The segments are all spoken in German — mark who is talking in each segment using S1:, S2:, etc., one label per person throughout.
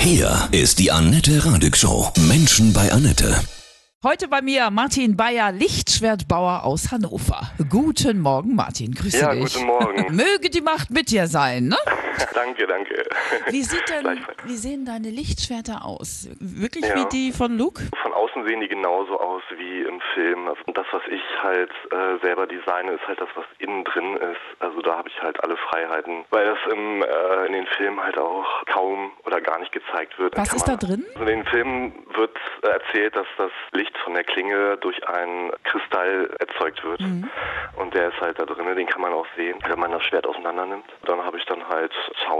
S1: Hier ist die Annette Radig Show. Menschen bei Annette.
S2: Heute bei mir Martin Bayer, Lichtschwertbauer aus Hannover. Guten Morgen, Martin. Grüße
S3: Ja,
S2: dich.
S3: guten Morgen.
S2: Möge die Macht mit dir sein, ne?
S3: danke, danke.
S2: Wie, sieht denn, wie sehen deine Lichtschwerter aus? Wirklich
S3: Ja.
S2: wie die von Luke?
S3: Von außen sehen die genauso aus wie im Film. Also das, was ich halt äh, selber designe, ist halt das, was innen drin ist. Also da habe ich halt alle Freiheiten, weil das im, äh, in den Filmen halt auch kaum oder gar nicht gezeigt wird.
S2: Was ist da drin?
S3: Also in den Filmen wird äh, erzählt, dass das Licht von der Klinge durch einen Kristall erzeugt wird.
S2: Mhm.
S3: Und der ist halt da drin, den kann man auch sehen, wenn man das Schwert auseinander nimmt. Dann habe ich dann halt Soundmodule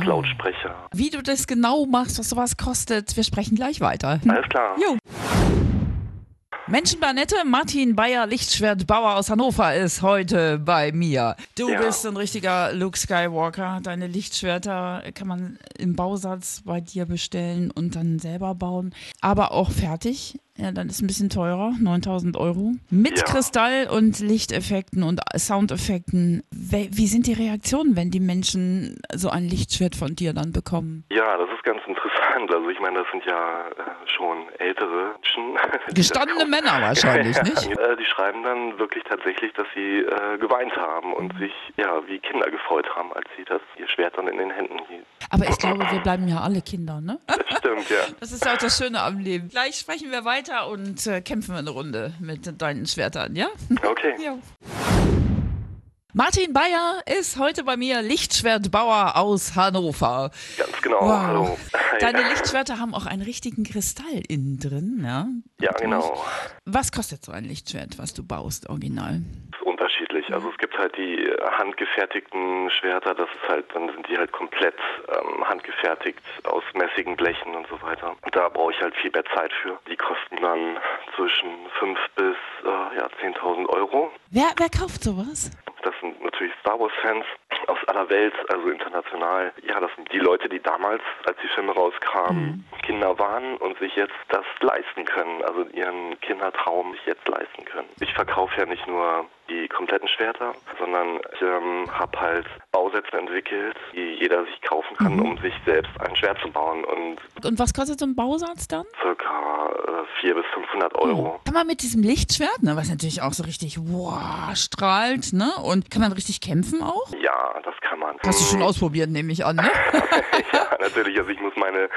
S3: und. Lautsprecher.
S2: Wie du das genau machst, was sowas kostet, wir sprechen gleich weiter.
S3: Alles klar.
S2: Jo. Menschenplanette, Martin Bayer, Lichtschwertbauer aus Hannover ist heute bei mir. Du
S3: Ja.
S2: bist ein richtiger Luke Skywalker. Deine Lichtschwerter kann man im Bausatz bei dir bestellen und dann selber bauen. Aber auch fertig. Ja, dann ist ein bisschen teurer, 9000 Euro. Mit
S3: Ja.
S2: Kristall und Lichteffekten und Soundeffekten. Wie sind die Reaktionen, wenn die Menschen so ein Lichtschwert von dir dann bekommen?
S3: Ja, das ist ganz interessant. Also ich meine, das sind ja äh, schon ältere Menschen.
S2: Gestandene. Männer wahrscheinlich,
S3: Ja,
S2: nicht?
S3: äh, Die schreiben dann wirklich tatsächlich, dass sie äh, geweint haben und sich ja wie Kinder gefreut haben, als sie das ihr Schwert dann in den Händen hielten.
S2: Aber ich glaube, wir bleiben ja alle Kinder, ne?
S3: Das stimmt, ja.
S2: Das ist ja auch das Schöne am Leben. Gleich sprechen wir weiter und äh, kämpfen eine Runde mit deinen Schwertern, ja?
S3: Okay.
S2: Ja. Martin Bayer ist heute bei mir Lichtschwertbauer aus Hannover.
S3: Ganz genau.
S2: Wow.
S3: Hallo.
S2: Deine
S3: ja.
S2: Lichtschwerter haben auch einen richtigen Kristall innen drin, ja?
S3: Ja, genau.
S2: Was kostet so ein Lichtschwert, was du baust, original?
S3: Unterschiedlich. Also es gibt halt die äh, handgefertigten Schwerter, das ist halt, dann sind die halt komplett ähm, handgefertigt aus mässigen Blechen und so weiter. Und da brauche ich halt viel mehr Zeit für. Die kosten dann zwischen 5 bis äh, ja, 10.000 Euro.
S2: Wer, wer kauft sowas?
S3: Das sind natürlich Star Wars-Fans aus aller Welt, also international. Ja, das sind die Leute, die damals, als die Filme rauskamen, Kinder waren und sich jetzt das leisten können, also ihren Kindertraum sich jetzt leisten können. Ich verkaufe ja nicht nur die kompletten Schwerter, sondern ich ähm, habe halt Bausätze entwickelt, die jeder sich kaufen kann, um sich selbst ein Schwert zu bauen und
S2: Und was kostet so ein Bausatz dann?
S3: circa 400 bis 500 Euro.
S2: Kann man mit diesem Lichtschwert, ne, was natürlich auch so richtig wow, strahlt, ne? Und kann man richtig kämpfen auch?
S3: Ja, das kann man.
S2: Hast du schon ausprobiert, nehme ich an, ne?
S3: ja, natürlich. Also ich muss meine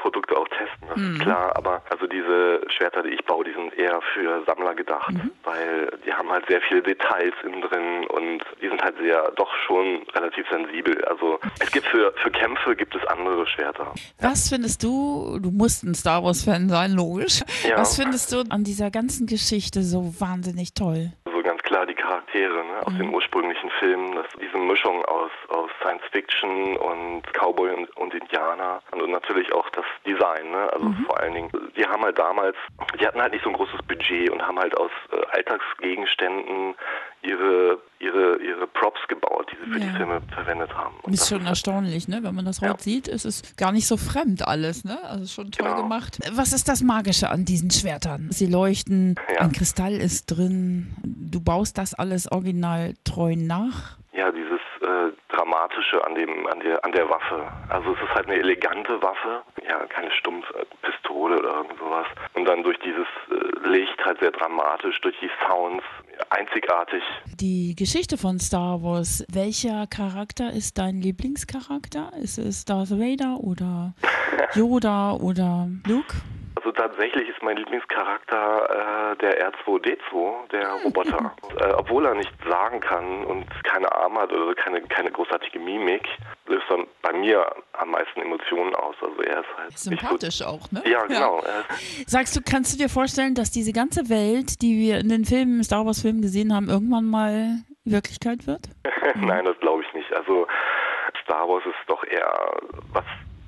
S3: Produkte auch testen, das
S2: Mhm.
S3: ist klar. Aber also diese Schwerter, die ich baue, die sind eher für Sammler gedacht,
S2: Mhm.
S3: weil die haben halt sehr viele Details innen drin und die sind halt sehr doch schon relativ sensibel. Also es gibt für für Kämpfe gibt es andere Schwerter.
S2: Was findest du, du musst ein Star Wars-Fan sein, logisch.
S3: Ja.
S2: Was findest du an dieser ganzen Geschichte so wahnsinnig toll?
S3: Also ganz klar die Charaktere ne, aus den ursprünglichen Filmen, das, diese Mischung aus, aus Science Fiction und Cowboy und, und Indianer und natürlich auch das Design, ne? Also vor allen Dingen, die haben halt damals, die hatten halt nicht so ein großes Budget und haben halt aus äh, Alltagsgegenständen ihre ihre ihre Props gebaut, die sie für
S2: Ja.
S3: die Filme verwendet haben. Und
S2: Ist schon erstaunlich, ne? Wenn man das heute
S3: Ja.
S2: sieht, ist es gar nicht so fremd alles, ne? Also schon toll
S3: Genau.
S2: gemacht. Was ist das Magische an diesen Schwertern? Sie leuchten,
S3: Ja.
S2: ein Kristall ist drin. Du baust das alles original treu nach.
S3: Ja, dieses äh, Dramatische an dem, an der, an der Waffe. Also es ist halt eine elegante Waffe, ja, keine Stumpfpistole oder irgend sowas. Und dann durch dieses äh, Licht halt sehr dramatisch, durch die Sounds einzigartig.
S2: Die Geschichte von Star Wars, welcher Charakter ist dein Lieblingscharakter? Ist es Darth Vader oder Yoda oder Luke?
S3: Also tatsächlich ist mein Lieblingscharakter äh, der R2D2, der Roboter. äh, obwohl er nicht sagen kann und keine Arme hat oder keine, keine großartige Mimik, löst er bei mir am meisten Emotionen aus. Also er ist halt
S2: Sympathisch auch, ne?
S3: Ja, genau. Ist,
S2: Sagst du, kannst du dir vorstellen, dass diese ganze Welt, die wir in den Filmen, Star Wars Filmen gesehen haben, irgendwann mal Wirklichkeit wird?
S3: Nein, das glaube ich nicht. Also Star Wars ist doch eher, was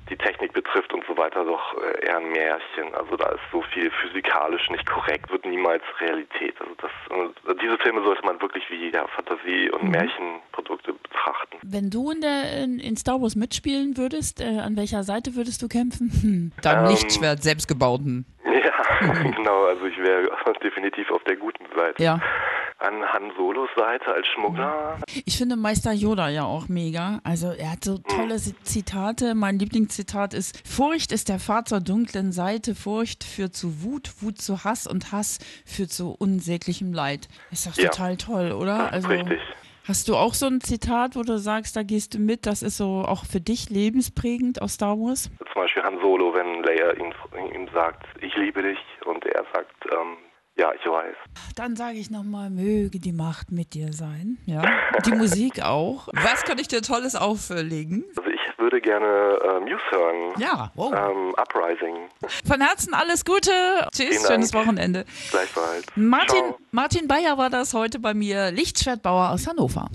S3: die Technik betrifft und so weiter, doch äh, eher ein Märchen. Also da ist so viel physikalisch nicht korrekt, wird niemals Realität. Also das, äh, diese Filme sollte man wirklich wie ja, Fantasie- und Märchenprodukte betrachten.
S2: Wenn du in, der, in, in Star Wars mitspielen würdest, äh, an welcher Seite würdest du kämpfen? Hm, deinem
S3: Ähm,
S2: Lichtschwert, selbstgebauten.
S3: Ja, genau. Also ich wäre definitiv auf der guten Seite.
S2: Ja.
S3: An Han Solos Seite als Schmuggler.
S2: Ich finde Meister Yoda ja auch mega. Also er hat so tolle Zitate. Mein Lieblingszitat ist, Furcht ist der Pfad zur dunklen Seite, Furcht führt zu Wut, Wut zu Hass und Hass führt zu unsäglichem Leid. Ist doch
S3: Ja.
S2: total toll, oder? Also
S3: Richtig.
S2: Hast du auch so ein Zitat, wo du sagst, da gehst du mit, das ist so auch für dich lebensprägend aus Star Wars?
S3: Zum Beispiel Han Solo, wenn Leia ihm, ihm sagt, ich liebe dich und er sagt, ähm, ja, ich weiß.
S2: Dann sage ich nochmal, möge die Macht mit dir sein. Ja, die Musik auch. Was kann ich dir Tolles auflegen?
S3: Also ich würde gerne äh, Muse hören.
S2: Ja, wow.
S3: Ähm, Uprising.
S2: Von Herzen alles Gute. Tschüss, schönes Wochenende.
S3: Gleichfalls.
S2: Martin,
S3: Ciao.
S2: Martin Bayer war das heute bei mir, Lichtschwertbauer aus Hannover.